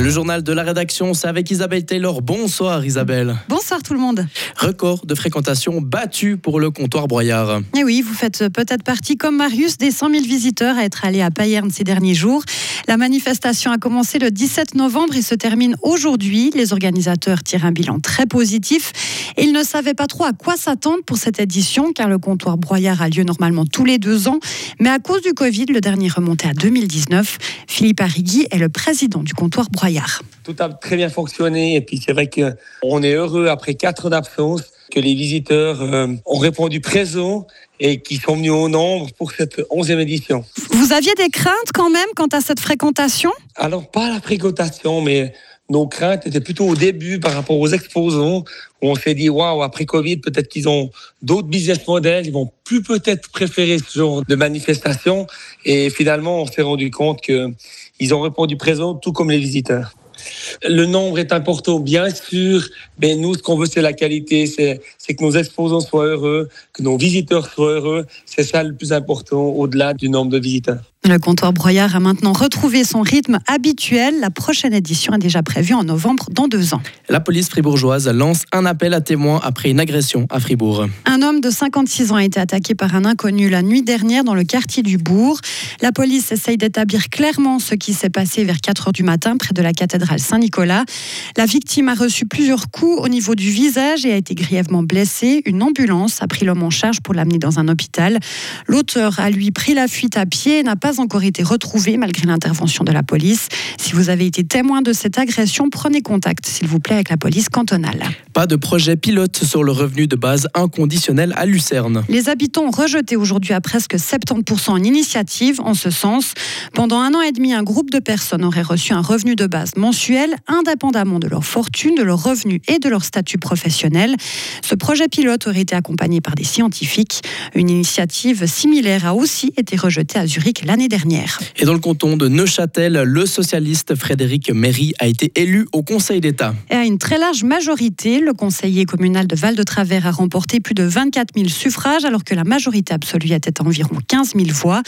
Le journal de la rédaction, c'est avec Isabelle Taylor. Bonsoir Isabelle. Bonsoir tout le monde. Record de fréquentation battu pour le comptoir Broyard. Et oui, vous faites peut-être partie, comme Marius, des 100 000 visiteurs à être allés à Payerne ces derniers jours. La manifestation a commencé le 17 novembre et se termine aujourd'hui. Les organisateurs tirent un bilan très positif. Ils ne savaient pas trop à quoi s'attendre pour cette édition, car le comptoir Broyard a lieu normalement tous les deux ans. Mais à cause du Covid, le dernier remonté à 2019. Philippe Arrigui est le président du comptoir Broyard. Tout a très bien fonctionné et puis c'est vrai qu'on est heureux après quatre d'absence que les visiteurs euh, ont répondu présent et qui sont venus au nombre pour cette onzième édition. Vous aviez des craintes quand même quant à cette fréquentation? Alors pas la fréquentation, mais nos craintes étaient plutôt au début par rapport aux exposants, où on s'est dit, waouh, après Covid, peut-être qu'ils ont d'autres business models, ils vont plus peut-être préférer ce genre de manifestation. Et finalement, on s'est rendu compte qu'ils ont répondu présent, tout comme les visiteurs. Le nombre est important, bien sûr, mais nous, ce qu'on veut, c'est la qualité, c'est que nos exposants soient heureux, que nos visiteurs soient heureux. C'est ça le plus important, au-delà du nombre de visiteurs. Le comptoir Broyard a maintenant retrouvé son rythme habituel. La prochaine édition est déjà prévue en novembre dans deux ans. La police fribourgeoise lance un appel à témoins après une agression à Fribourg. Un homme de 56 ans a été attaqué par un inconnu la nuit dernière dans le quartier du Bourg. La police essaye d'établir clairement ce qui s'est passé vers 4 heures du matin près de la cathédrale Saint-Nicolas. La victime a reçu plusieurs coups au niveau du visage et a été grièvement blessée. Une ambulance a pris l'homme en charge pour l'amener dans un hôpital. L'auteur a lui pris la fuite à pied et n'a pas encore été retrouvé malgré l'intervention de la police. Si vous avez été témoin de cette agression, prenez contact, s'il vous plaît, avec la police cantonale. Pas de projet pilote sur le revenu de base inconditionnel à Lucerne. Les habitants ont rejeté aujourd'hui à presque 70% une initiative en ce sens. Pendant un an et demi, un groupe de personnes aurait reçu un revenu de base mensuel, indépendamment de leur fortune, de leur revenu et de leur statut professionnel. Ce projet pilote aurait été accompagné par des scientifiques. Une initiative similaire a aussi été rejetée à Zurich l'année dernière. Et dans le canton de Neuchâtel, le socialiste Frédéric Méry a été élu au Conseil d'État. Et à une très large majorité, le conseiller communal de Val-de-Travers a remporté plus de 24 000 suffrages, alors que la majorité absolue était à environ 15 000 voix.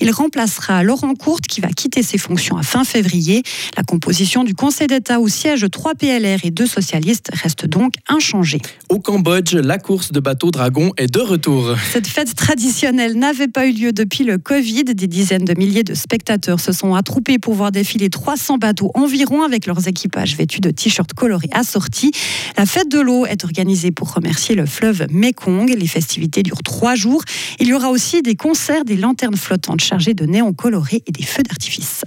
Il remplacera Laurent Courte, qui va quitter ses fonctions à fin février. La composition du Conseil d'État où siègent 3 PLR et 2 socialistes reste donc inchangée. Au Cambodge, la course de bateau dragon est de retour. Cette fête traditionnelle n'avait pas eu lieu depuis le Covid. Des dizaines de milliers de spectateurs se sont attroupés pour voir défiler 300 bateaux environ avec leurs équipages vêtus de t-shirts colorés assortis. La fête de l'eau est organisée pour remercier le fleuve Mekong. Les festivités durent trois jours. Il y aura aussi des concerts, des lanternes flottantes chargées de néons colorés et des feux d'artifice.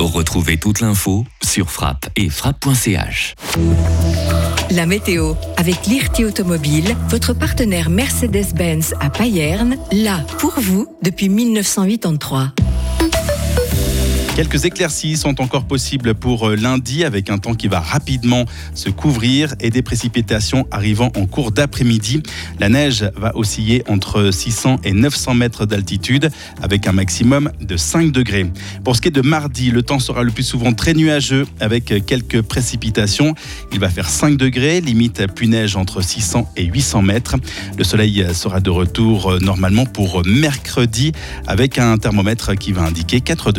Retrouvez toute l'info sur frappe et frappe.ch. La météo avec l'IRT Automobile, votre partenaire Mercedes-Benz à Payerne, là pour vous depuis 1983. Quelques éclaircies sont encore possibles pour euh, lundi avec un temps qui va rapidement se couvrir et des précipitations arrivant en cours d'après-midi. La neige va osciller entre 600 et 900 mètres d'altitude avec un maximum de 5 degrés. Pour ce qui est de mardi, le temps sera le plus souvent très nuageux avec quelques précipitations. Il va faire 5 degrés, limite plus neige entre 600 et 800 mètres. Le soleil sera de retour euh, normalement pour mercredi avec un thermomètre qui va indiquer 4 degrés.